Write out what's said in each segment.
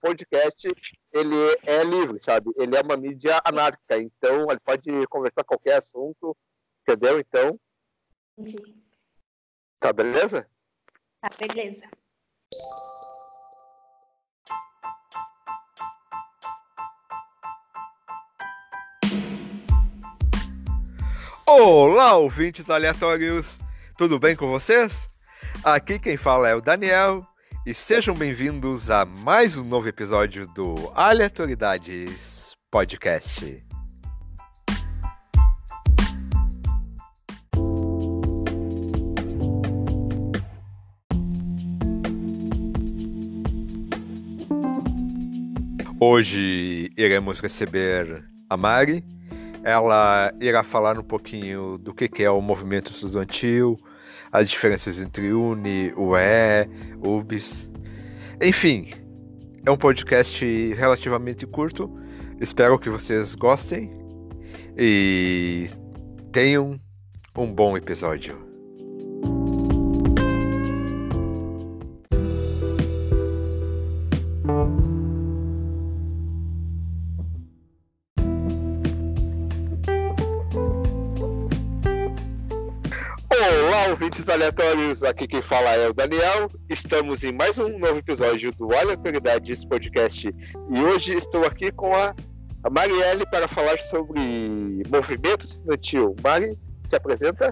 podcast ele é livre, sabe? Ele é uma mídia anárquica, então ele pode conversar qualquer assunto, entendeu? Então. Entendi. Tá beleza? Tá, beleza. Olá, ouvintes aleatórios! Tudo bem com vocês? Aqui quem fala é o Daniel e sejam bem-vindos a mais um novo episódio do Aleatoridades Podcast. Hoje iremos receber a Mari. Ela irá falar um pouquinho do que é o movimento estudantil, as diferenças entre Uni, UE, UBS. Enfim, é um podcast relativamente curto. Espero que vocês gostem e tenham um bom episódio. Ouvintes aleatórios, aqui quem fala é o Daniel. Estamos em mais um novo episódio do Aleatoriedades Podcast e hoje estou aqui com a, a Marielle para falar sobre movimento estudantil. Mari, se apresenta.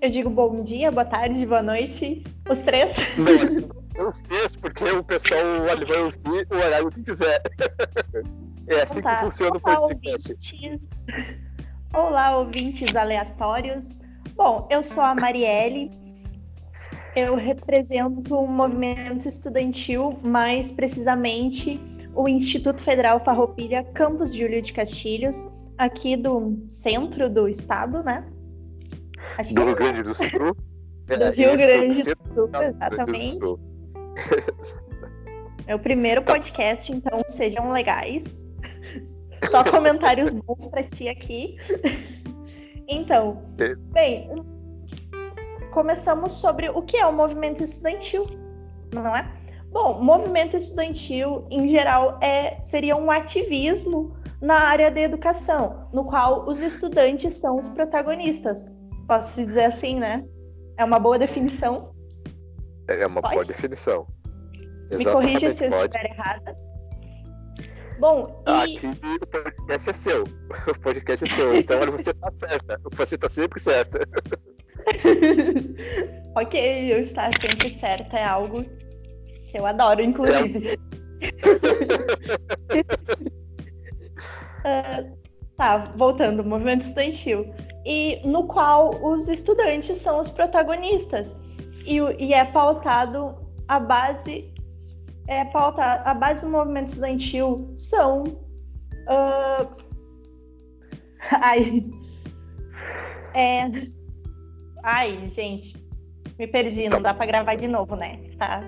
Eu digo bom dia, boa tarde, boa noite, os três. Não, os três, porque o pessoal vai ouvir o horário que quiser. É assim tá. que funciona Olá, o podcast. Ouvintes. Olá, ouvintes aleatórios. Bom, eu sou a Marielle. Eu represento um movimento estudantil, mais precisamente o Instituto Federal Farroupilha Campus Júlio de Castilhos, aqui do centro do estado, né? Acho do Rio Grande do Sul. do Rio Grande do Sul, exatamente. É o primeiro podcast, então sejam legais. Só comentários bons para ti aqui. Então, bem, começamos sobre o que é o movimento estudantil, não é? Bom, movimento estudantil, em geral, é, seria um ativismo na área da educação, no qual os estudantes são os protagonistas. Posso dizer assim, né? É uma boa definição? É uma Pode? boa definição. Me corrija se eu estiver errada. Bom, e... Aqui podcast é seu. O podcast é seu. Então você tá certa. Você tá sempre certa. ok, eu estar sempre certa é algo que eu adoro, inclusive. uh, tá, voltando, movimento estudantil. E no qual os estudantes são os protagonistas. E, e é pautado a base é, pautar a base do movimento estudantil são. Uh... Ai. É... Ai, gente. Me perdi, não dá pra gravar de novo, né? Tá.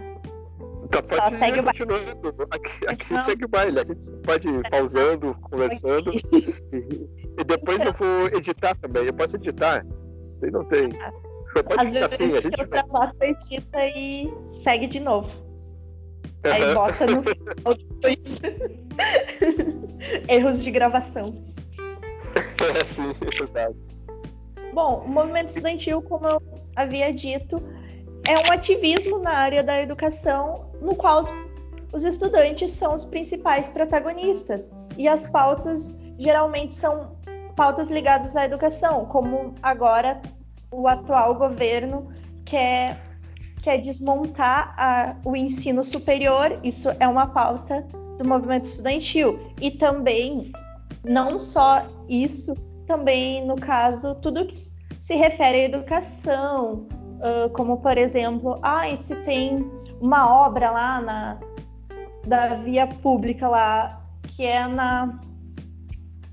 Tá, pode Só segue o baile. Aqui, aqui segue o baile. A gente pode ir pausando, conversando. e, depois eu vou editar também. Eu posso editar. Não tem. Pode Às vezes assim, a gente. Ultrapassa, edita e segue de novo. Aí bota no Erros de gravação. É, sim, exato. Bom, o movimento estudantil, como eu havia dito, é um ativismo na área da educação no qual os, os estudantes são os principais protagonistas. E as pautas geralmente são pautas ligadas à educação, como agora o atual governo quer quer desmontar a, o ensino superior, isso é uma pauta do movimento estudantil. E também, não só isso, também, no caso, tudo que se refere à educação, uh, como, por exemplo, ah, se tem uma obra lá na, da via pública lá, que é na,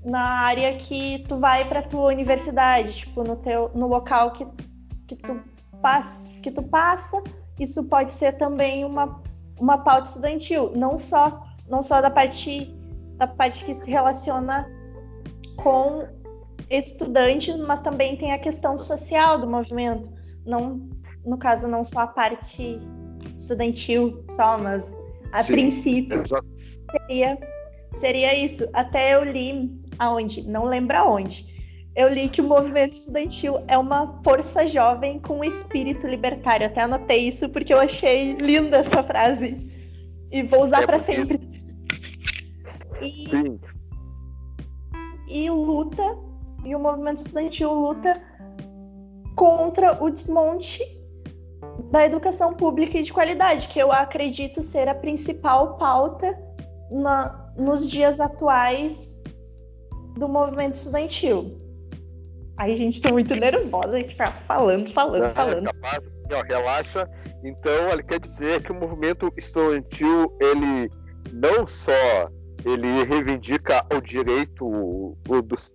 na área que tu vai para tua universidade, tipo, no, teu, no local que, que tu passa que tu passa, isso pode ser também uma, uma pauta estudantil, não só não só da parte da parte que se relaciona com estudantes, mas também tem a questão social do movimento, não no caso não só a parte estudantil só, mas a Sim, princípio seria, seria isso. Até eu li aonde, não lembro aonde. Eu li que o movimento estudantil é uma força jovem com espírito libertário. Até anotei isso porque eu achei linda essa frase. E vou usar é para sempre. E, Sim. e luta, e o movimento estudantil luta contra o desmonte da educação pública e de qualidade, que eu acredito ser a principal pauta na, nos dias atuais do movimento estudantil. Aí a gente tá muito nervosa, a gente fica falando, falando, é, falando. Capaz, assim, ó, relaxa. Então, ele quer dizer que o movimento estudantil, ele não só ele reivindica o direito o, dos,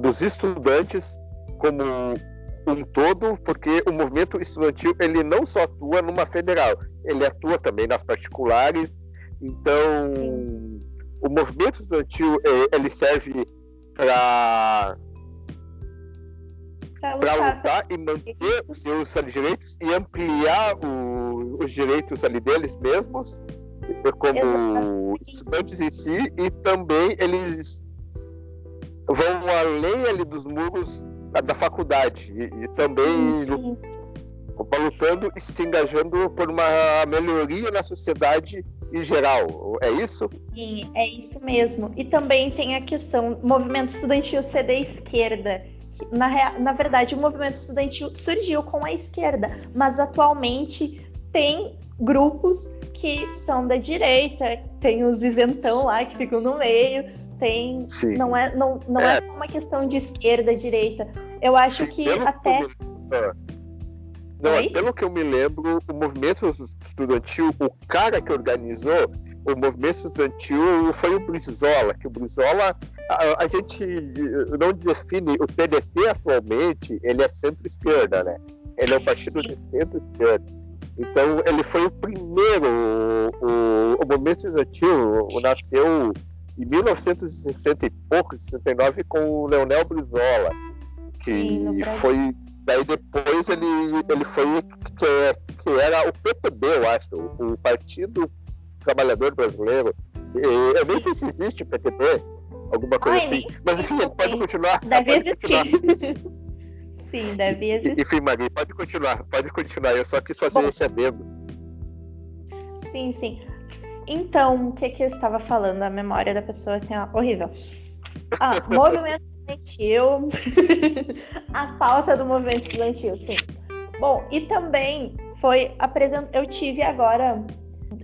dos estudantes como um todo, porque o movimento estudantil ele não só atua numa federal, ele atua também nas particulares. Então, o movimento estudantil é, ele serve para para lutar e manter os seus direitos e ampliar o, os direitos ali deles mesmos como Exatamente. estudantes em si e também eles vão além ali dos muros da faculdade e, e também sim, lutando e se engajando por uma melhoria na sociedade em geral. É isso? Sim, é isso mesmo. E também tem a questão movimento estudantil da esquerda. Na, na verdade, o movimento estudantil surgiu com a esquerda, mas atualmente tem grupos que são da direita, tem os isentão lá que ficam no meio, tem. Sim. Não é, não, não é. é uma questão de esquerda, direita. Eu acho Sim, que até. Que não, Oi? pelo que eu me lembro, o movimento estudantil, o cara que organizou o movimento estudantil foi o Brizola, que o Brizola, a, a gente não define o PDT atualmente, ele é centro-esquerda, né? Ele é um partido de centro-esquerda. Então, ele foi o primeiro, o, o movimento estudantil nasceu em 1960 e pouco, 69, com o Leonel Brizola, que foi. Daí depois ele, ele foi que, que era o PTB, eu acho, o Partido Trabalhador Brasileiro. Eu nem sei se existe o PTB, alguma coisa Ai, assim. Mas enfim, pode continuar. Deve pode existir. Continuar. Sim, deve existir. Enfim, Maria, pode continuar, pode continuar. Eu só quis fazer Bom, esse adendo. Sim, sim. Então, o que, que eu estava falando? A memória da pessoa assim, ó, horrível. Ah, movimento estudantil. a pauta do movimento estudantil, sim. Bom, e também foi apresentado. Eu tive agora,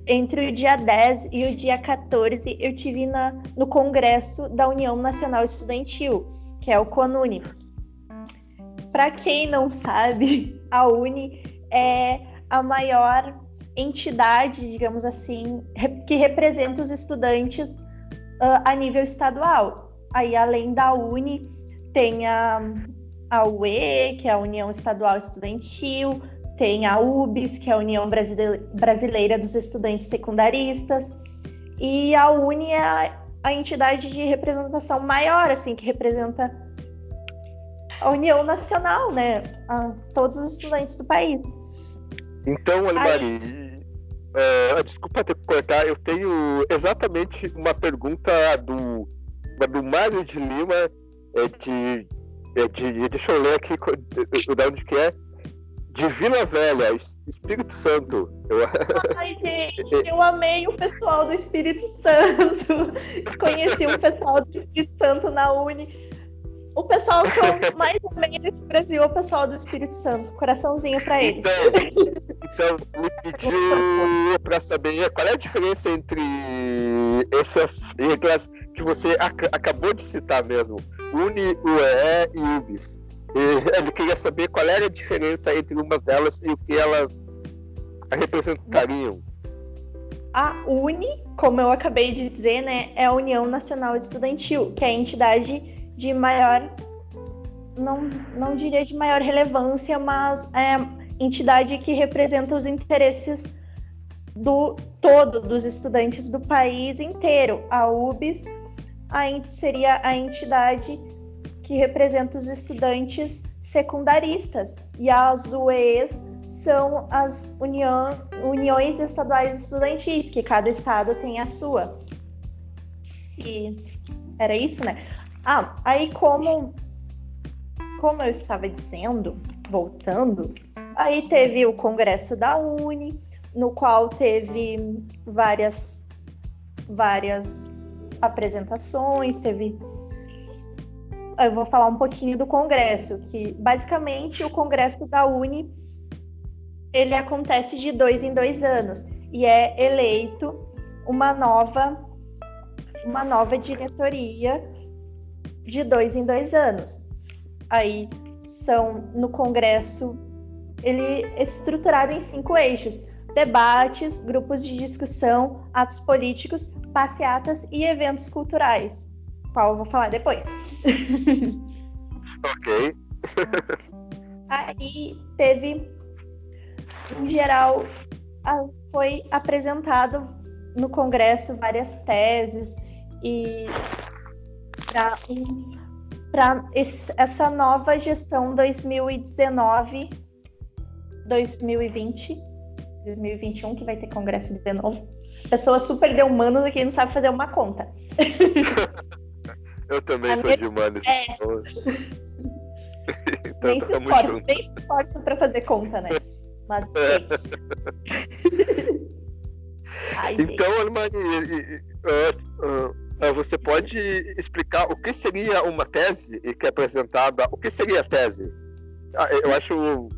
entre o dia 10 e o dia 14, eu tive na, no Congresso da União Nacional Estudantil, que é o CONUNI. Para quem não sabe, a UNI é a maior entidade, digamos assim, que representa os estudantes uh, a nível estadual. Aí, além da UNI, tem a, a UE, que é a União Estadual Estudantil, tem a UBS, que é a União Brasileira dos Estudantes Secundaristas, e a UNI é a, entidade de representação maior, assim, que representa a União Nacional, né? A todos os estudantes do país. Então, Alimari, Uh, desculpa ter que cortar, eu tenho exatamente uma pergunta do, do Mário de Lima, é de, é de. Deixa eu ler aqui de onde que é. De Vila Velha, Espírito Santo. Eu... Ai, gente, eu amei o pessoal do Espírito Santo. Conheci o pessoal do Espírito Santo na Uni. O pessoal que eu mais amei nesse Brasil é o pessoal do Espírito Santo. Coraçãozinho pra eles. Então, então me pediu pra saber qual é a diferença entre essas regras que você ac acabou de citar mesmo. Uni, UE e UBIS. Ele queria saber qual era a diferença entre umas delas e o que elas representariam. A UNI, como eu acabei de dizer, né, é a União Nacional Estudantil, que é a entidade de maior, não, não diria de maior relevância, mas é entidade que representa os interesses do todo dos estudantes do país inteiro. A UBS a, seria a entidade que representa os estudantes secundaristas e as UEs são as União, uniões estaduais estudantis, que cada estado tem a sua. E era isso, né? Ah, aí como como eu estava dizendo, voltando, aí teve o congresso da Uni, no qual teve várias várias apresentações, teve eu vou falar um pouquinho do congresso, que basicamente o congresso da Uni ele acontece de dois em dois anos e é eleito uma nova uma nova diretoria de dois em dois anos. Aí são no Congresso ele é estruturado em cinco eixos: debates, grupos de discussão, atos políticos, passeatas e eventos culturais. Qual eu vou falar depois. ok. Aí teve, em geral, foi apresentado no Congresso várias teses e para essa nova gestão 2019 2020 2021 que vai ter congresso de novo pessoa super de humanos aqui não sabe fazer uma conta eu também A sou de humanos é. então, nem se esforça nem se esforça para fazer conta né mas Ai, então, Maria, uh, uh, você pode explicar o que seria uma tese e que é apresentada? O que seria a tese? Ah, eu acho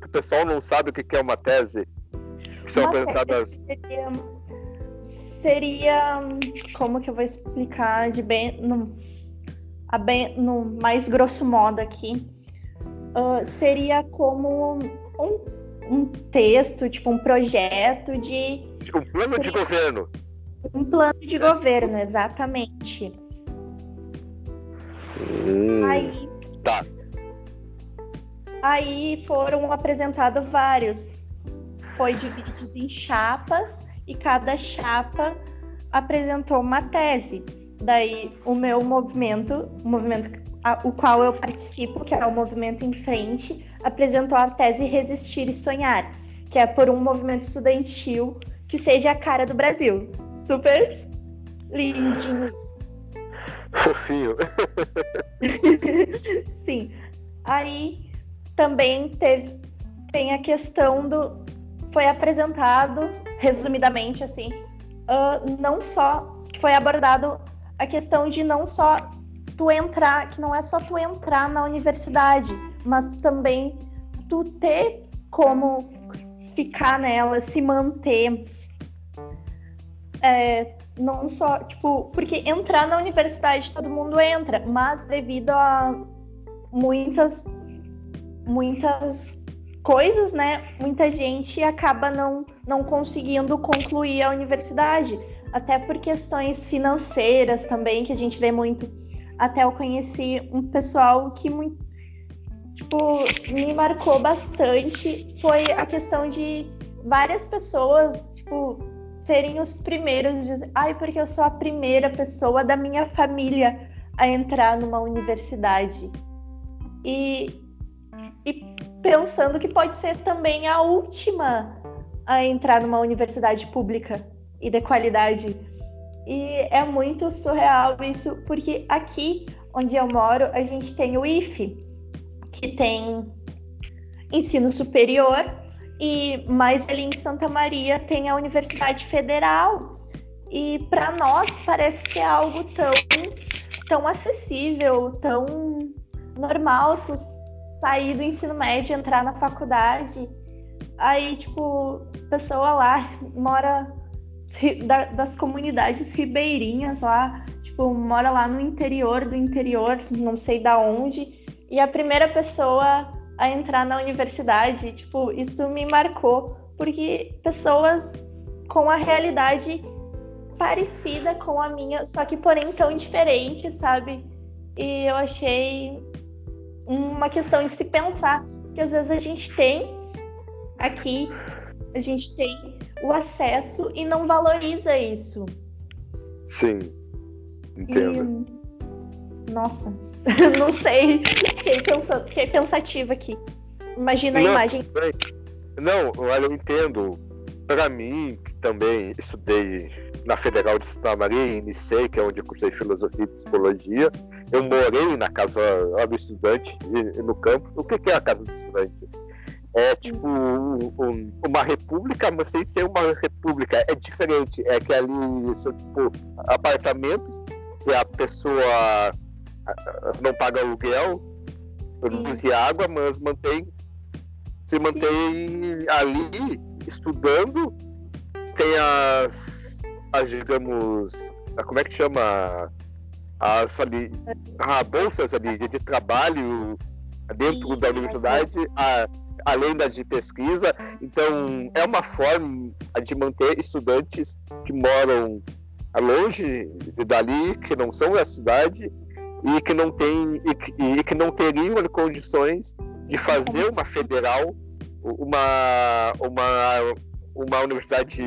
que o pessoal não sabe o que é uma tese. Que são uma apresentadas. Seria, seria, como que eu vou explicar de bem a bem, no mais grosso modo aqui? Uh, seria como um um texto, tipo um projeto de. Um plano de governo. Um plano de governo, exatamente. Hum, aí. Tá. Aí foram apresentados vários. Foi dividido em chapas e cada chapa apresentou uma tese. Daí o meu movimento, o movimento a, o qual eu participo, que é o Movimento em Frente, apresentou a tese Resistir e Sonhar, que é por um movimento estudantil que seja a cara do Brasil. Super lindinhos. Fofinho. Sim. Aí também teve tem a questão do foi apresentado resumidamente assim, uh, não só foi abordado a questão de não só tu entrar, que não é só tu entrar na universidade, mas também tu ter como ficar nela, se manter. É, não só, tipo, porque entrar na universidade todo mundo entra, mas devido a muitas, muitas coisas, né? Muita gente acaba não, não conseguindo concluir a universidade, até por questões financeiras também, que a gente vê muito até eu conheci um pessoal que muito, tipo, me marcou bastante foi a questão de várias pessoas, tipo, serem os primeiros, de, ai, porque eu sou a primeira pessoa da minha família a entrar numa universidade. E, e pensando que pode ser também a última a entrar numa universidade pública e de qualidade. E é muito surreal isso, porque aqui onde eu moro, a gente tem o IFE, que tem ensino superior, e mais ali em Santa Maria tem a Universidade Federal. E para nós parece que é algo tão, tão acessível, tão normal tu sair do ensino médio, entrar na faculdade. Aí, tipo, pessoa lá mora das comunidades ribeirinhas lá, tipo, mora lá no interior do interior, não sei da onde, e a primeira pessoa a entrar na universidade, tipo, isso me marcou, porque pessoas com a realidade parecida com a minha, só que porém tão diferente, sabe? E eu achei uma questão de se pensar, que às vezes a gente tem aqui, a gente tem o acesso e não valoriza isso. Sim, entendo. E... Nossa, não sei. Fiquei, pensando, fiquei pensativa aqui. Imagina não, a imagem. Não, olha, eu entendo. para mim, que também estudei na Federal de Santa Maria, em Nicei, que é onde eu cursei filosofia e psicologia, eu morei na casa do estudante, no campo. O que é a casa do estudante? É tipo um, uma república, mas sem ser uma república. É diferente. É que ali são tipo apartamentos que a pessoa não paga aluguel, luz e água, mas mantém se mantém ali estudando. Tem as, as digamos, como é que chama? As ali, a bolsas ali de trabalho dentro Sim, da universidade, a, além das de pesquisa. Então, é uma forma de manter estudantes que moram longe dali, que não são da cidade e que não tem e que, e que não teriam condições de fazer uma federal, uma, uma, uma universidade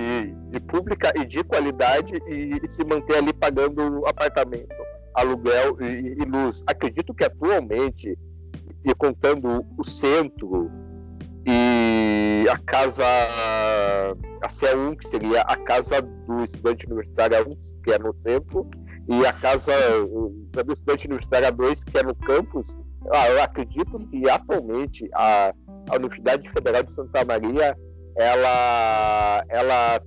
pública e de qualidade e, e se manter ali pagando apartamento, aluguel e, e, luz. Acredito que atualmente, e contando o centro e a casa, a C1, que seria a casa do estudante universitário 1, que é no centro, e a casa do estudante universitário 2, que é no campus, ah, eu acredito que atualmente a, a Universidade Federal de Santa Maria ela, ela,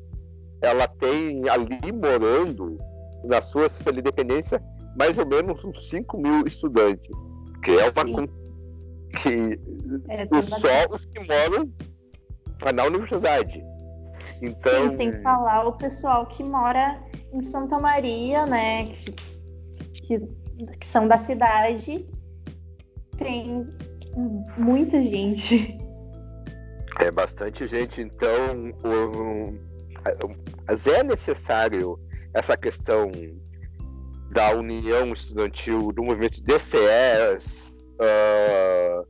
ela tem ali morando na sua independência mais ou menos uns 5 mil estudantes, que é uma que é, só os que moram na universidade. Então, Sim, sem falar o pessoal que mora em Santa Maria, né? Que, que, que são da cidade tem muita gente. É bastante gente, então um, é necessário essa questão da união estudantil, do movimento DCS. Uh,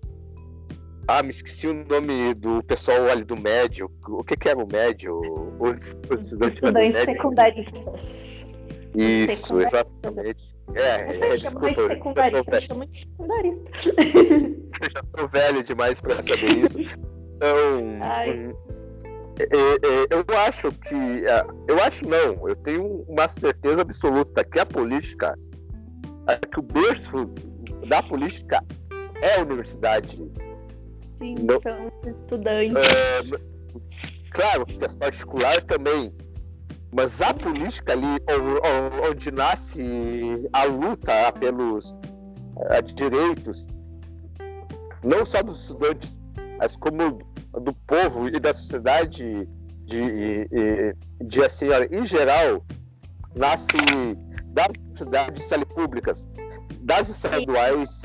ah, me esqueci o nome do pessoal ali do médio. O que, que era o médio? Os, os estudantes, secundaristas. Isso, exatamente. É, Você é, chama desculpa, de secundarista, chama de secundarista. Eu já tô velho demais para saber isso. Então, hum, é, é, eu acho que. É, eu acho não, eu tenho uma certeza absoluta que a política, que o berço da política é a universidade. Sim, não, são estudantes. claro que as particulares também mas a política ali, onde nasce a luta pelos uh, direitos, não só dos estudantes, mas como do povo e da sociedade de, de, de assim, em geral, nasce das universidades públicas, das estaduais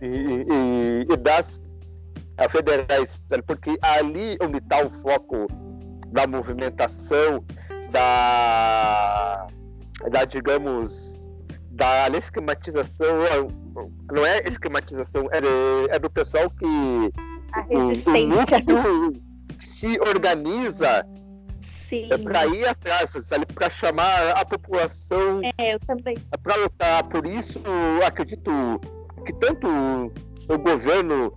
e, e, e das federais, porque ali onde está o foco da movimentação da, da digamos, da esquematização, não é esquematização, é, é do pessoal que o, o se organiza para ir atrás, para chamar a população é, para lutar. Por isso, acredito que tanto o governo,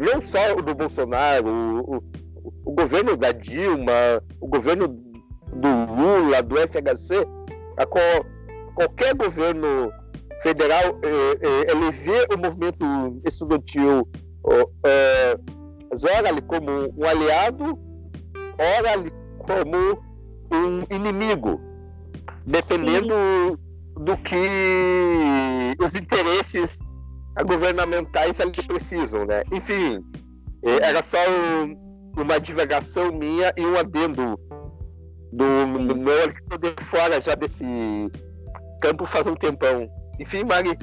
não só o do Bolsonaro, o, o, o governo da Dilma, o governo do Lula, do FHC, a qual, qualquer governo federal, eh, eh, ele vê o movimento estudantil eh, ora ali como um aliado, ora ali como um inimigo, dependendo Sim. do que os interesses governamentais ali precisam, né? Enfim, eh, era só um, uma divagação minha e um adendo do, do meu de fora já desse campo faz um tempão. Enfim, Mari,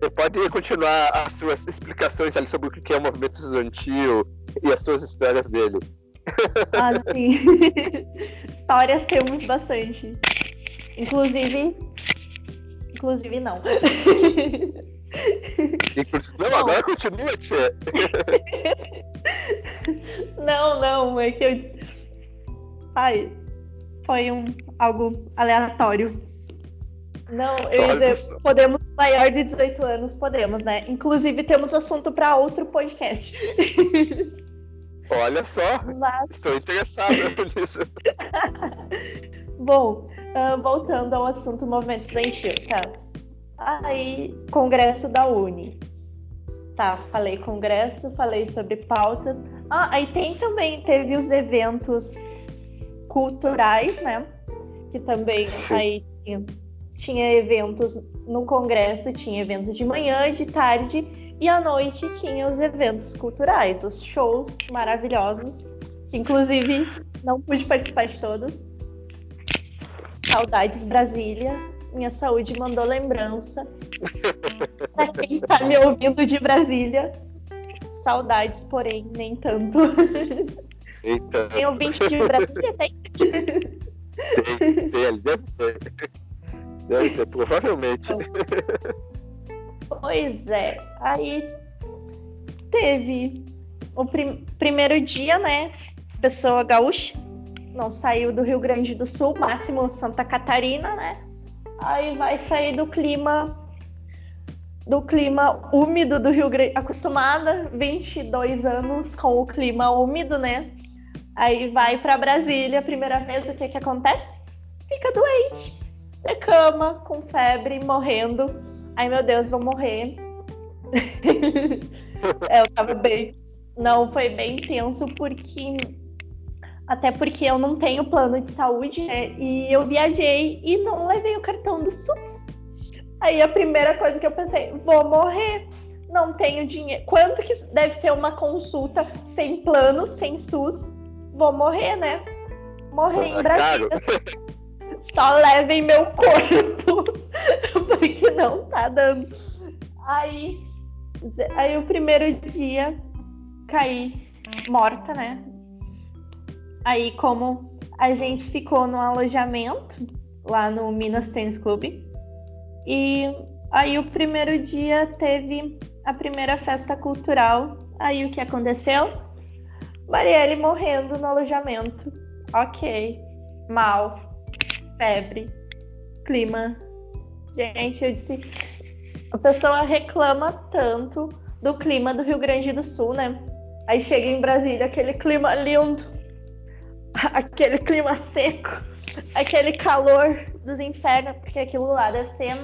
você pode continuar as suas explicações ali sobre o que é o movimento estudantil e as suas histórias dele. Ah, sim. Histórias temos bastante. Inclusive. Inclusive, não. Inclusive, não, agora continua, tia. Não, não, é que eu. Ai, foi um, algo aleatório. Não, eu ia dizer, podemos, maior de 18 anos, podemos, né? Inclusive, temos assunto para outro podcast. Olha só, Mas... estou interessado nisso. Bom, uh, voltando ao assunto movimento estudantil, tá? Aí, congresso da Uni. Tá, falei congresso, falei sobre pautas. Ah, aí tem também, teve os eventos culturais, né? Que também Sim. aí tinha, tinha eventos no congresso, tinha eventos de manhã, de tarde e à noite tinha os eventos culturais, os shows maravilhosos, que inclusive não pude participar de todos. Saudades Brasília. Minha saúde mandou lembrança. pra quem tá me ouvindo de Brasília, saudades, porém, nem tanto. Eita. Tem ouvinte de Brasília? Tem? Tem, tem, deve ter. Deve ter, provavelmente. Pois é. Aí teve o prim primeiro dia, né? Pessoa gaúcha não saiu do Rio Grande do Sul, máximo Santa Catarina, né? Aí vai sair do clima do clima úmido do Rio Grande, acostumada 22 anos com o clima úmido, né? Aí vai para Brasília, primeira vez, o que que acontece? Fica doente, de cama, com febre, morrendo. Ai meu Deus, vou morrer. eu tava bem. Não, foi bem tenso porque até porque eu não tenho plano de saúde, né? E eu viajei e não levei o cartão do SUS. Aí a primeira coisa que eu pensei, vou morrer. Não tenho dinheiro. Quanto que deve ser uma consulta sem plano, sem SUS? Vou morrer, né? Morrer em Brasília. Só levem meu corpo. porque não tá dando. Aí, aí o primeiro dia caí morta, né? Aí, como a gente ficou no alojamento lá no Minas Tênis Clube, e aí o primeiro dia teve a primeira festa cultural. Aí o que aconteceu? Marielle morrendo no alojamento. Ok. Mal. Febre. Clima. Gente, eu disse. A pessoa reclama tanto do clima do Rio Grande do Sul, né? Aí chega em Brasília aquele clima lindo aquele clima seco, aquele calor dos infernos, porque aquilo lá deve ser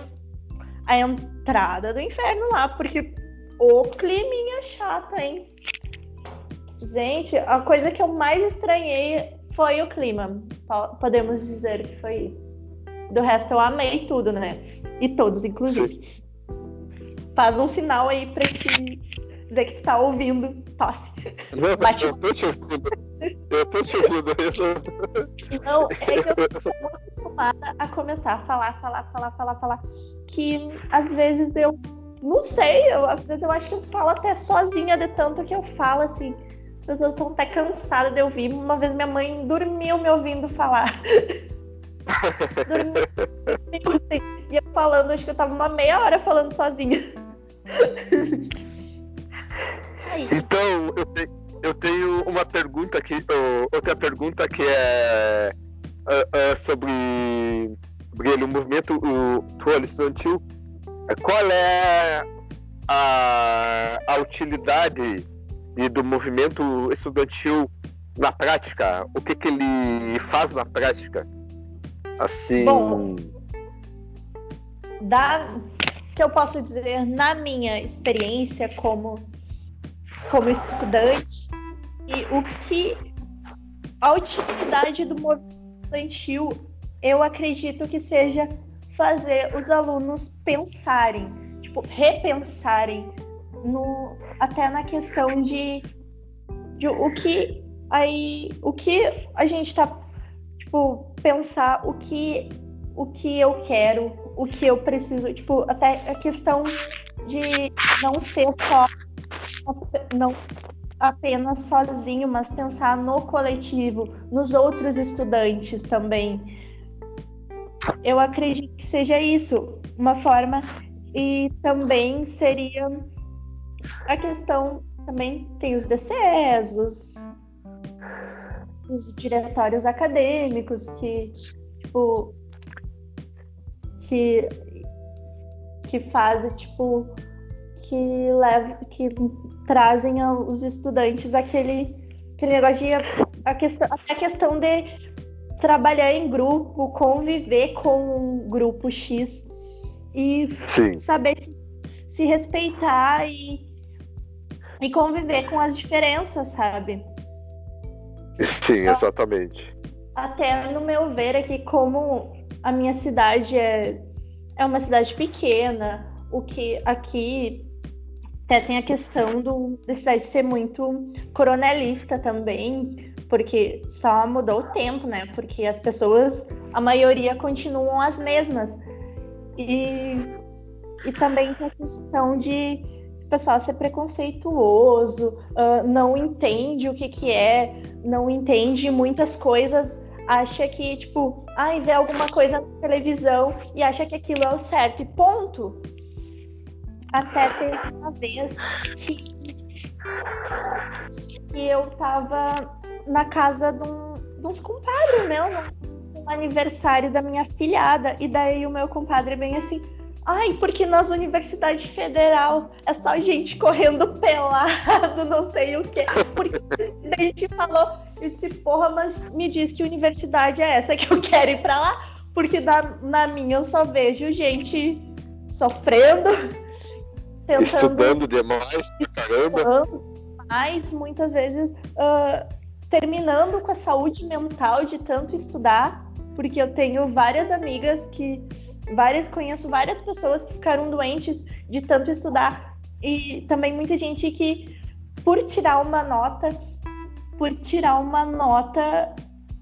a entrada do inferno lá, porque o climinha chato, hein? Gente, a coisa que eu mais estranhei foi o clima. Podemos dizer que foi isso. Do resto eu amei tudo, né? E todos, inclusive. Faz um sinal aí pra te dizer que tu tá ouvindo. Tosse. Bate. Eu tô te ouvindo. Eu tô te ouvindo. Não, é que eu sou muito acostumada a começar a falar, falar, falar, falar, falar. Que às vezes eu não sei, eu, às vezes eu acho que eu falo até sozinha de tanto que eu falo assim. As pessoas estão até cansadas de ouvir. Uma vez minha mãe dormiu me ouvindo falar. dormiu, assim, e eu falando, acho que eu tava uma meia hora falando sozinha. Então, eu, te, eu tenho uma pergunta aqui, outra pergunta que é uh, uh, sobre, sobre o movimento o Estudantil. Qual é a, a utilidade de, do movimento estudantil na prática? O que, que ele faz na prática? Assim. Bom, da, que eu posso dizer, na minha experiência como como estudante e o que a utilidade do movimento estudantil eu acredito que seja fazer os alunos pensarem, tipo, repensarem no, até na questão de, de o que aí o que a gente tá tipo pensar o que o que eu quero, o que eu preciso, tipo, até a questão de não ser só não apenas sozinho, mas pensar no coletivo, nos outros estudantes também. Eu acredito que seja isso, uma forma e também seria a questão também tem os DCEs, os, os diretórios acadêmicos que tipo que que fazem tipo que leva que trazem os estudantes aquele aquele negócio de a questão, a questão de trabalhar em grupo, conviver com um grupo X e Sim. saber se respeitar e, e conviver com as diferenças, sabe? Sim, exatamente. Até no meu ver aqui, como a minha cidade é, é uma cidade pequena, o que aqui até tem a questão do, da cidade ser muito coronelista também, porque só mudou o tempo, né? Porque as pessoas, a maioria continuam as mesmas. E, e também tem a questão de o pessoal ser preconceituoso, uh, não entende o que, que é, não entende muitas coisas, acha que, tipo, ai, vê alguma coisa na televisão e acha que aquilo é o certo, e ponto. Até teve uma vez que, que eu tava na casa de, um, de uns compadres meu, no, no aniversário da minha filhada, e daí o meu compadre bem assim, Ai, porque nas universidades federal é só gente correndo pelado, não sei o quê. Porque a gente falou, eu disse, porra, mas me diz que universidade é essa que eu quero ir pra lá? Porque na, na minha eu só vejo gente sofrendo, tentando. Estudando demais, caramba. Mas muitas vezes uh, terminando com a saúde mental de tanto estudar, porque eu tenho várias amigas que várias conheço várias pessoas que ficaram doentes de tanto estudar e também muita gente que por tirar uma nota, por tirar uma nota,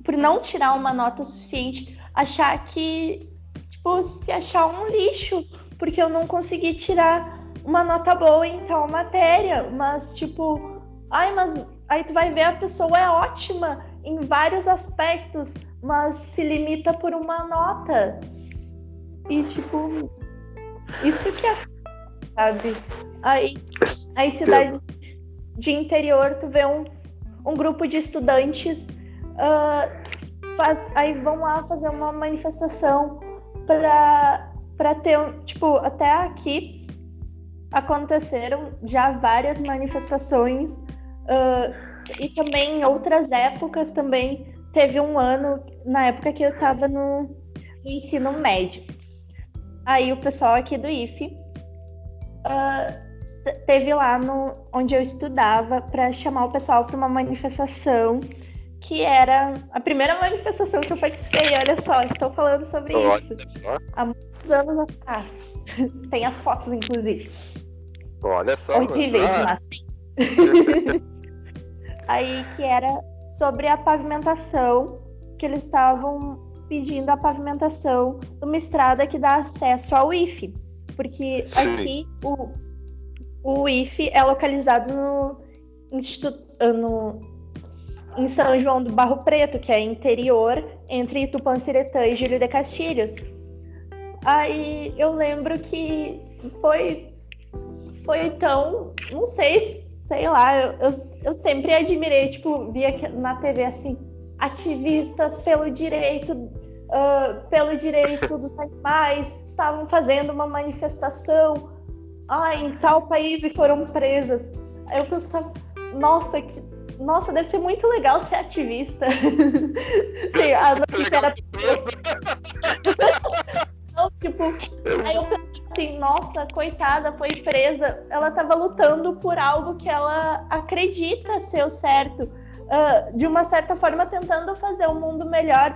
por não tirar uma nota suficiente, achar que tipo se achar um lixo, porque eu não consegui tirar uma nota boa em tal matéria, mas tipo, ai, mas aí tu vai ver a pessoa é ótima em vários aspectos, mas se limita por uma nota. E, tipo, isso que é, sabe? Aí, aí cidade de interior, tu vê um, um grupo de estudantes, uh, faz, aí vão lá fazer uma manifestação para para ter, tipo, até aqui aconteceram já várias manifestações uh, e também em outras épocas também teve um ano, na época que eu estava no, no ensino médio Aí o pessoal aqui do IFE uh, teve lá no, onde eu estudava para chamar o pessoal para uma manifestação que era a primeira manifestação que eu participei. Olha só, estou falando sobre olha isso há muitos anos atrás. Tem as fotos, inclusive. Olha só. Horríveis, mas. Aí que era sobre a pavimentação que eles estavam pedindo a pavimentação de uma estrada que dá acesso ao IFE, porque Sim. aqui o, o IFE é localizado no Instituto, no, em São João do Barro Preto, que é interior entre Tupanciretã e Júlio de Castilhos. Aí eu lembro que foi foi tão, não sei, sei lá, eu, eu, eu sempre admirei, tipo, via na TV assim, ativistas pelo direito, uh, pelo direito dos animais estavam fazendo uma manifestação ah, em tal país e foram presas. Aí eu pensava, nossa, que, nossa, deve ser muito legal ser ativista. Sim, a notícia era. Não, tipo, aí eu pensei assim, nossa, coitada, foi presa. Ela estava lutando por algo que ela acredita ser o certo uh, de uma certa forma tentando fazer um mundo melhor.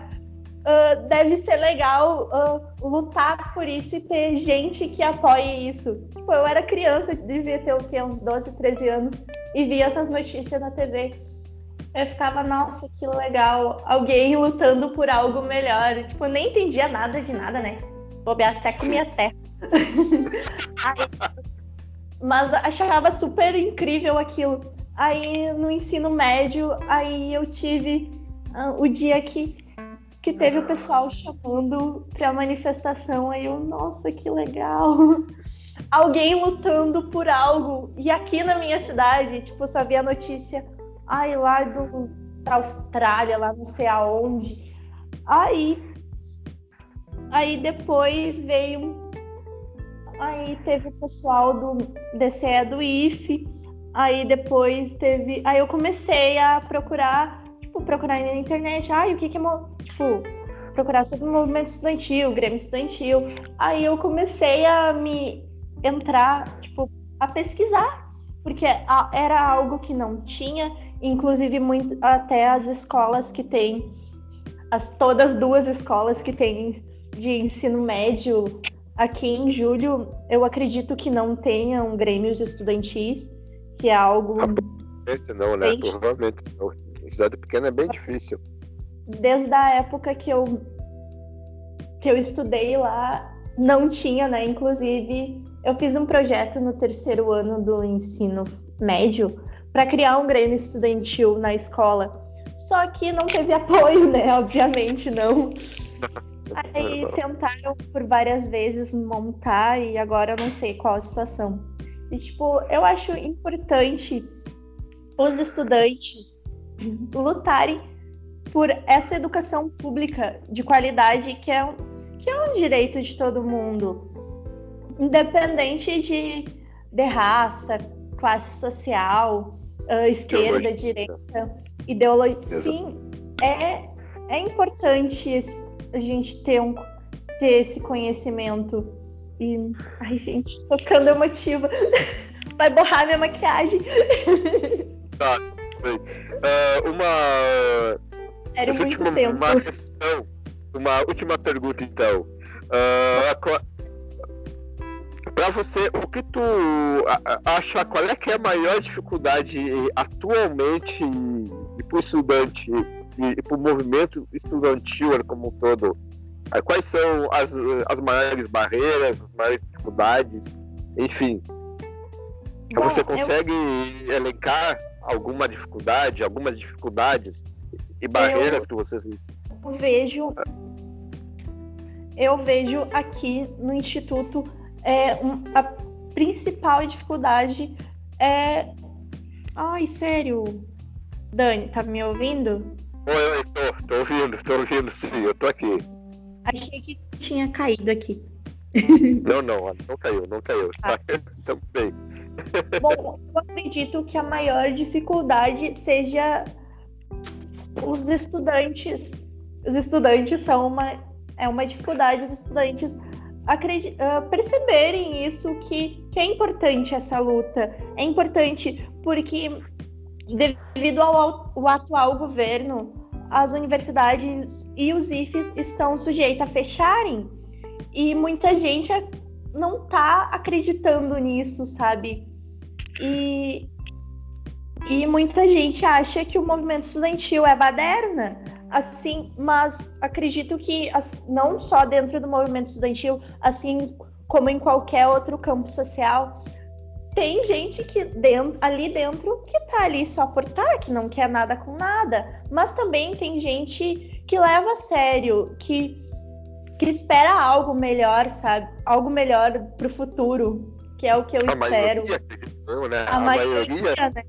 Uh, deve ser legal uh, lutar por isso e ter gente que apoie isso. Tipo, eu era criança, devia ter o quê? Uns 12, 13 anos, e via essas notícias na TV. Eu ficava, nossa, que legal, alguém lutando por algo melhor. Tipo, eu nem entendia nada de nada, né? Bobear até comia terra. mas achava super incrível aquilo. Aí no ensino médio, aí eu tive uh, o dia que, que teve o pessoal chamando pra manifestação. Aí eu, nossa, que legal! Alguém lutando por algo. E aqui na minha cidade, tipo, só via notícia, ai, lá do, da Austrália, lá não sei aonde. Aí, aí depois veio. Aí teve o pessoal do DCE do IFE Aí depois teve. Aí eu comecei a procurar, tipo, procurar na internet. Ai, o que que é. Tipo, procurar sobre o movimento estudantil, Grêmio estudantil. Aí eu comecei a me entrar, tipo, a pesquisar, porque era algo que não tinha, inclusive muito, até as escolas que tem, as todas duas escolas que tem de ensino médio aqui em julho, eu acredito que não tenham grêmios estudantis, que é algo. Provavelmente não, né? Bem... Provavelmente não. Em cidade pequena é bem difícil desde a época que eu que eu estudei lá, não tinha, né? Inclusive, eu fiz um projeto no terceiro ano do ensino médio para criar um grêmio estudantil na escola. Só que não teve apoio, né? Obviamente não. Aí tentaram por várias vezes montar e agora eu não sei qual a situação. E tipo, eu acho importante os estudantes lutarem por essa educação pública de qualidade que é, que é um direito de todo mundo, independente de, de raça, classe social, uh, esquerda, direita, ideologia. Sim, é, é importante a gente ter, um, ter esse conhecimento. E, ai, gente, tô ficando emotiva. Vai borrar minha maquiagem. Tá, bem. Uh, uma era muito última, tempo. Uma questão, uma última pergunta então. Uh, para você, o que tu acha, qual é que é a maior dificuldade atualmente para o estudante e para o movimento estudantil como um todo? Quais são as, as maiores barreiras, as maiores dificuldades, enfim. Bom, você consegue eu... elencar alguma dificuldade, algumas dificuldades e barreiras eu que vocês vejo eu vejo aqui no instituto é, um, a principal dificuldade é ai sério Dani tá me ouvindo oi oi tô, tô ouvindo tô ouvindo sim eu tô aqui. Achei que tinha caído aqui. Não não não caiu não caiu. Ah. tá bem. Bom, eu acredito que a maior dificuldade seja os estudantes, os estudantes são uma é uma dificuldade os estudantes uh, perceberem isso que, que é importante essa luta. É importante porque devido ao, ao atual governo, as universidades e os IFES estão sujeitos a fecharem e muita gente não está acreditando nisso, sabe? E e muita gente acha que o movimento estudantil é baderna, assim, mas acredito que não só dentro do movimento estudantil, assim como em qualquer outro campo social, tem gente que dentro, ali dentro que tá ali só por tá, que não quer nada com nada, mas também tem gente que leva a sério, que, que espera algo melhor, sabe? Algo melhor pro futuro, que é o que eu a espero. Maioria, né? A, a maioria, maioria né?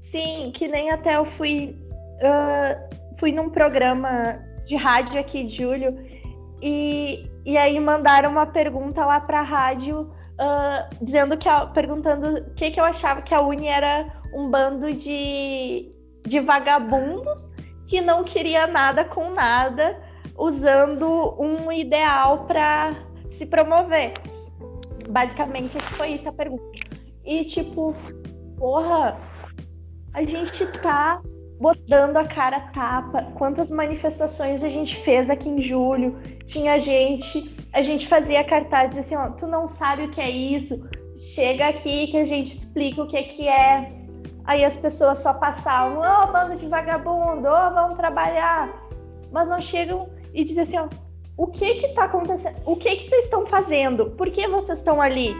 Sim, que nem até eu fui. Uh, fui num programa de rádio aqui de julho e, e aí mandaram uma pergunta lá pra rádio uh, dizendo que perguntando o que, que eu achava que a Uni era um bando de, de vagabundos que não queria nada com nada, usando um ideal para se promover. Basicamente, foi isso a pergunta. E tipo, porra, a gente tá botando a cara a tapa. Quantas manifestações a gente fez aqui em julho? Tinha gente, a gente fazia cartazes assim, ó, tu não sabe o que é isso? Chega aqui que a gente explica o que é que é. Aí as pessoas só passavam, ô oh, bando de vagabundo, ô oh, vamos trabalhar. Mas não chegam e dizem assim, ó, o que que tá acontecendo? O que que vocês estão fazendo? Por que vocês estão ali?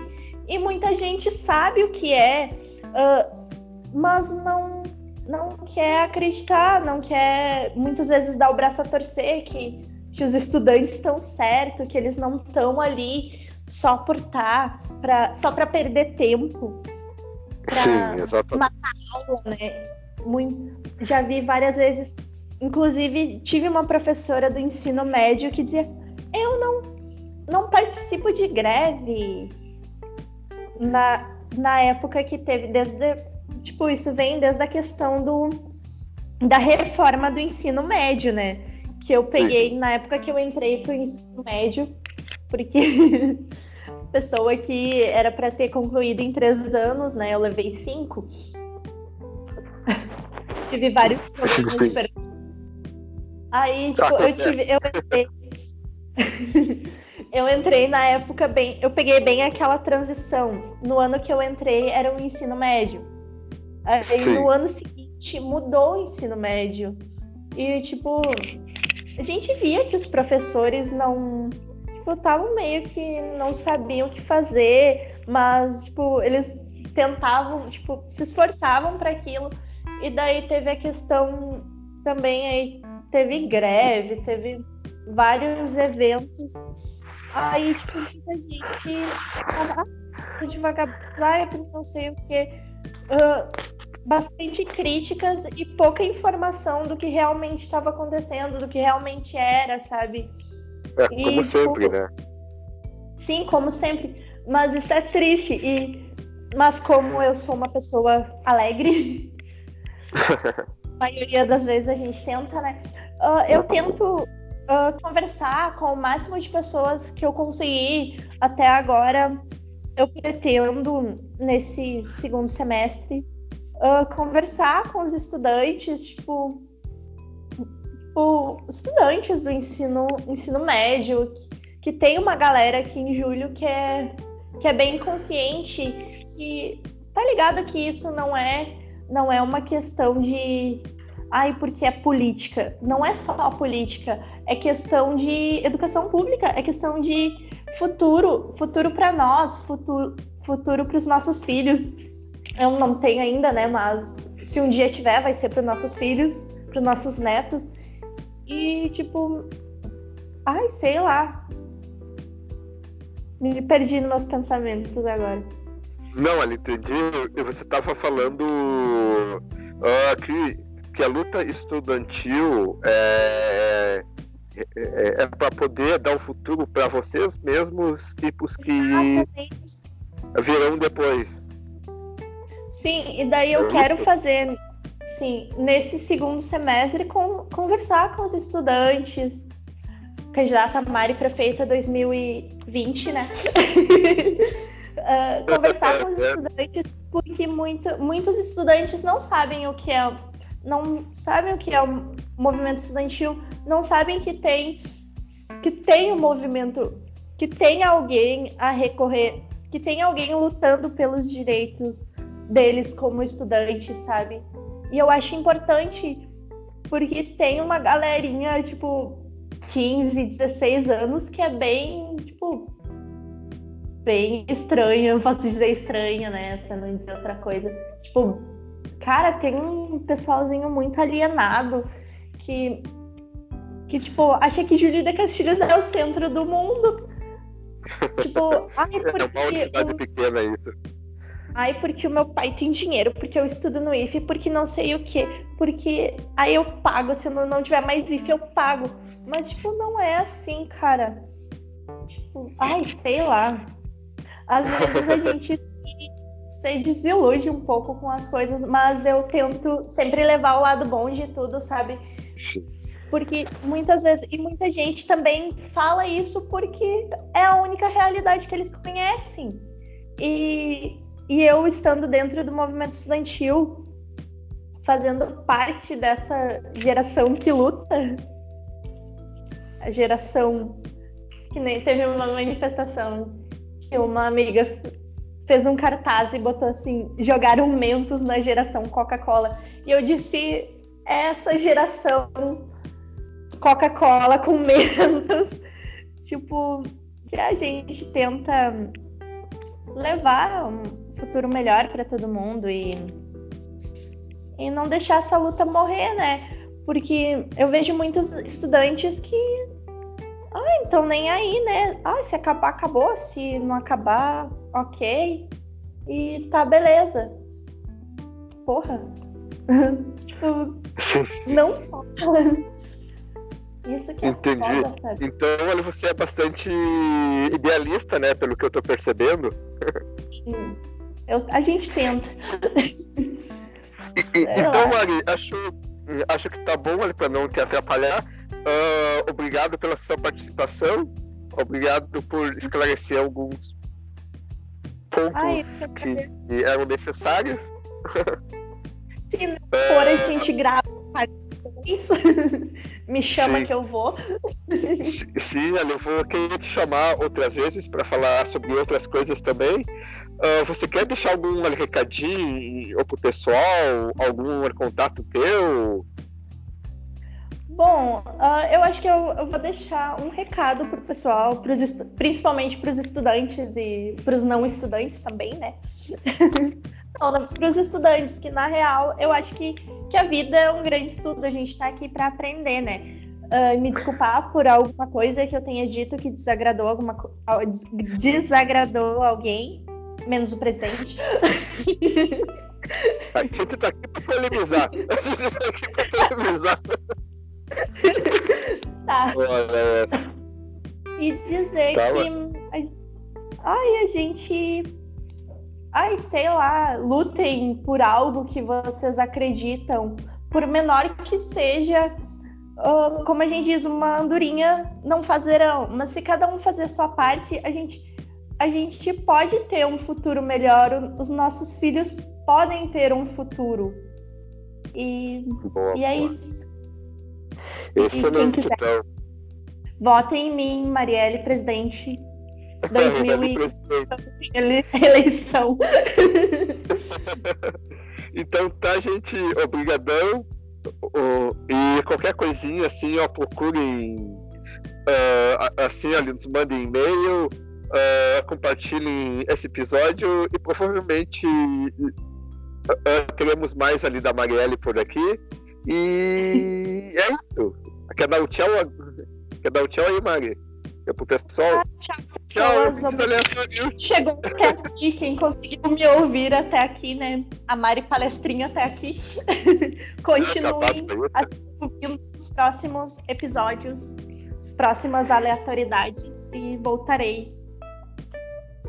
E muita gente sabe o que é, uh, mas não não quer acreditar, não quer muitas vezes dar o braço a torcer que, que os estudantes estão certo, que eles não estão ali só por estar, tá, pra, só para perder tempo, para matar aula, né? Muito, já vi várias vezes, inclusive tive uma professora do ensino médio que dizia: eu não, não participo de greve na, na época que teve, desde tipo, isso vem desde a questão do, da reforma do ensino médio, né? Que eu peguei na época que eu entrei pro ensino médio, porque pessoa que era para ter concluído em três anos, né? Eu levei cinco. tive vários problemas diferentes. Aí, tipo, eu tive. Eu entrei, eu entrei na época bem. Eu peguei bem aquela transição. No ano que eu entrei era o ensino médio. Aí Sim. no ano seguinte mudou o ensino médio. E, tipo, a gente via que os professores não tipo, estavam meio que não sabiam o que fazer, mas, tipo, eles tentavam, tipo, se esforçavam para aquilo. E daí teve a questão também aí, teve greve, teve vários eventos. Aí, tipo, muita gente ah, vai, não sei o que. Uh, bastante críticas e pouca informação do que realmente estava acontecendo, do que realmente era, sabe? É, como e, sempre, tipo, né? Sim, como sempre. Mas isso é triste. E, mas como eu sou uma pessoa alegre, a maioria das vezes a gente tenta, né? Uh, eu tento uh, conversar com o máximo de pessoas que eu conseguir até agora. Eu pretendo, nesse segundo semestre, uh, conversar com os estudantes, tipo, tipo, estudantes do ensino, ensino médio, que, que tem uma galera aqui em julho que é, que é bem consciente, que tá ligado que isso não é, não é uma questão de ai, porque é política. Não é só política, é questão de educação pública, é questão de futuro, futuro para nós, futuro, futuro para os nossos filhos eu não tenho ainda, né? Mas se um dia tiver, vai ser para nossos filhos, para nossos netos. E tipo, ai, sei lá. Me perdi nos meus pensamentos agora. Não, ali entendi. Você estava falando uh, que, que a luta estudantil é, é, é, é para poder dar um futuro para vocês mesmos e para os que virão depois. Sim, e daí eu quero fazer, sim, nesse segundo semestre, com, conversar com os estudantes. Candidata Mari Prefeita 2020, né? uh, conversar com os estudantes, porque muito, muitos estudantes não sabem o que é, não sabem o que é o movimento estudantil, não sabem que tem que tem um movimento, que tem alguém a recorrer, que tem alguém lutando pelos direitos deles como estudantes, sabe? E eu acho importante porque tem uma galerinha, tipo, 15, 16 anos que é bem, tipo, bem estranha, eu posso dizer estranha, né? Pra não dizer outra coisa. Tipo, cara, tem um pessoalzinho muito alienado que, que tipo, acha que Júlio de Castilhos é o centro do mundo. Tipo, ai, porque... É uma cidade pequena isso. Ai, porque o meu pai tem dinheiro, porque eu estudo no IFE, porque não sei o quê, porque aí eu pago, se eu não tiver mais IFE, eu pago. Mas, tipo, não é assim, cara. Tipo, ai, sei lá. Às vezes a gente se desilude um pouco com as coisas, mas eu tento sempre levar o lado bom de tudo, sabe? Porque muitas vezes, e muita gente também fala isso porque é a única realidade que eles conhecem. E e eu estando dentro do movimento estudantil, fazendo parte dessa geração que luta, a geração que nem teve uma manifestação que uma amiga fez um cartaz e botou assim: jogaram mentos na geração Coca-Cola. E eu disse: essa geração Coca-Cola com mentos, tipo, que a gente tenta levar futuro melhor para todo mundo e, e não deixar essa luta morrer, né? Porque eu vejo muitos estudantes que. Ah, então nem aí, né? Ah, se acabar, acabou. Se não acabar, ok. E tá, beleza. Porra. tipo, não Isso que é Entendi. Foda, então, olha, você é bastante idealista, né? Pelo que eu tô percebendo. Sim Eu, a gente tenta. então, Mari, acho, acho que tá bom ali para não te atrapalhar. Uh, obrigado pela sua participação. Obrigado por esclarecer alguns pontos Ai, que, eram necessários. Se não for, a gente grava isso. Me chama Sim. que eu vou. Sim, eu vou querer te chamar outras vezes para falar sobre outras coisas também. Uh, você quer deixar algum recadinho ou pro pessoal? Algum contato teu? Bom, uh, eu acho que eu, eu, vou deixar um recado para o pessoal, pros, principalmente para os estudantes e para os não estudantes também, né? para os estudantes, que na real eu acho que, que a vida é um grande estudo, a gente está aqui para aprender, né? Uh, me desculpar por alguma coisa que eu tenha dito que desagradou alguma desagradou alguém, menos o presidente. A gente tá aqui para polemizar. A gente tá aqui para polemizar. tá. E dizer tá, que. Ai, a gente ai, sei lá, lutem por algo que vocês acreditam, por menor que seja, uh, como a gente diz, uma andorinha não fazerão, mas se cada um fazer a sua parte, a gente, a gente pode ter um futuro melhor, os nossos filhos podem ter um futuro. E, boa, e é boa. isso. Excelente, então. votem em mim, Marielle, presidente 2000 eleição. então tá, gente, obrigadão. E qualquer coisinha assim, ó, procurem uh, assim, ali, nos mandem e-mail, uh, compartilhem esse episódio e provavelmente uh, teremos mais ali da Marielle por aqui. E é isso. Quer dar o um tchau? Quer dar o um tchau aí, Mari? É pro pessoal. Ah, tchau, tchau. Chegou até aqui, quem conseguiu me ouvir até aqui, né? A Mari Palestrinha até aqui. Continuem ouvindo os próximos episódios, as próximas aleatoriedades e voltarei.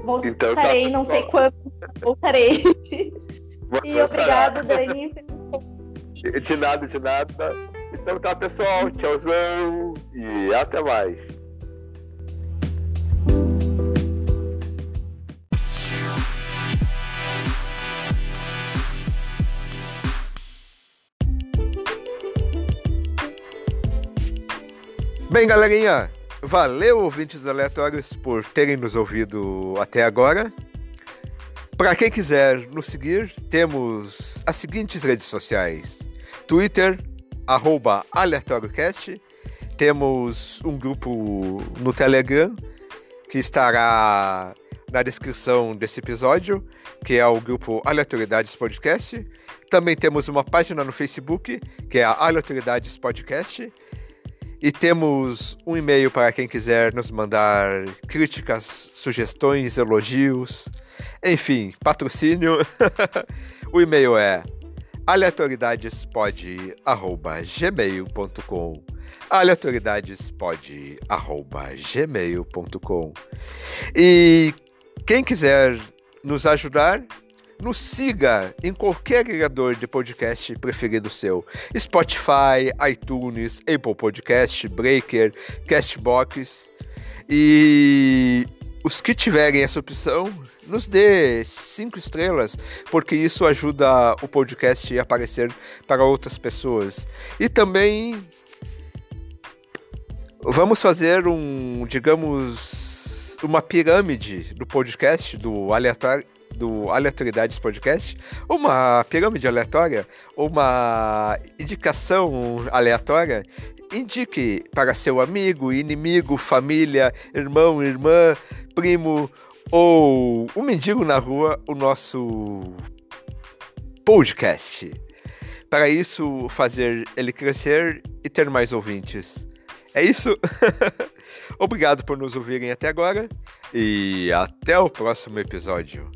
Voltarei, então, tá, não sei quando, voltarei. e obrigado, Dani. De nada, de nada. Então tá, pessoal. Tchauzão e até mais. Bem, galerinha, valeu, ouvintes aleatórios, por terem nos ouvido até agora. Para quem quiser nos seguir, temos as seguintes redes sociais: Twitter, arroba aleatóriocast. Temos um grupo no Telegram que estará na descrição desse episódio, que é o grupo Aleatoriedades Podcast. Também temos uma página no Facebook, que é a Aleatoriedades Podcast. E temos um e-mail para quem quiser nos mandar críticas, sugestões, elogios, enfim, patrocínio. o e-mail é aleatoriedadespod@gmail.com aleatoriedadespod@gmail.com E quem quiser nos ajudar, nos siga em qualquer agregador de podcast preferido seu. Spotify, iTunes, Apple Podcast, Breaker, Castbox. E os que tiverem essa opção, nos dê cinco estrelas, porque isso ajuda o podcast a aparecer para outras pessoas. E também vamos fazer um, digamos, uma pirâmide do podcast, do aleatório do Aleatoriedades Podcast, uma pirâmide aleatória, uma indicação aleatória, indique para seu amigo, inimigo, família, irmão, irmã, primo ou um mendigo na rua o nosso podcast. Para isso, fazer ele crescer e ter mais ouvintes. É isso. Obrigado por nos ouvirem até agora e até o próximo episódio.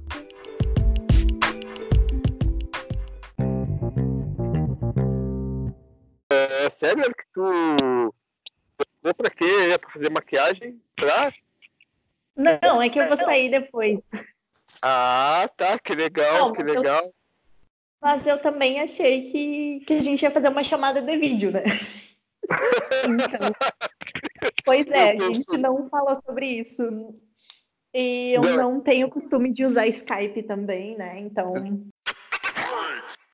Sério que tu. Vou pra quê? É pra fazer maquiagem? Pra. Não, é que eu vou sair depois. Ah, tá, que legal, Não, que mas eu- legal. Mas eu também achei que, que a gente ia fazer uma chamada de vídeo, né? Então, pois é, a gente não falou sobre isso. E eu Não. não tenho costume de usar Skype também, né? Então,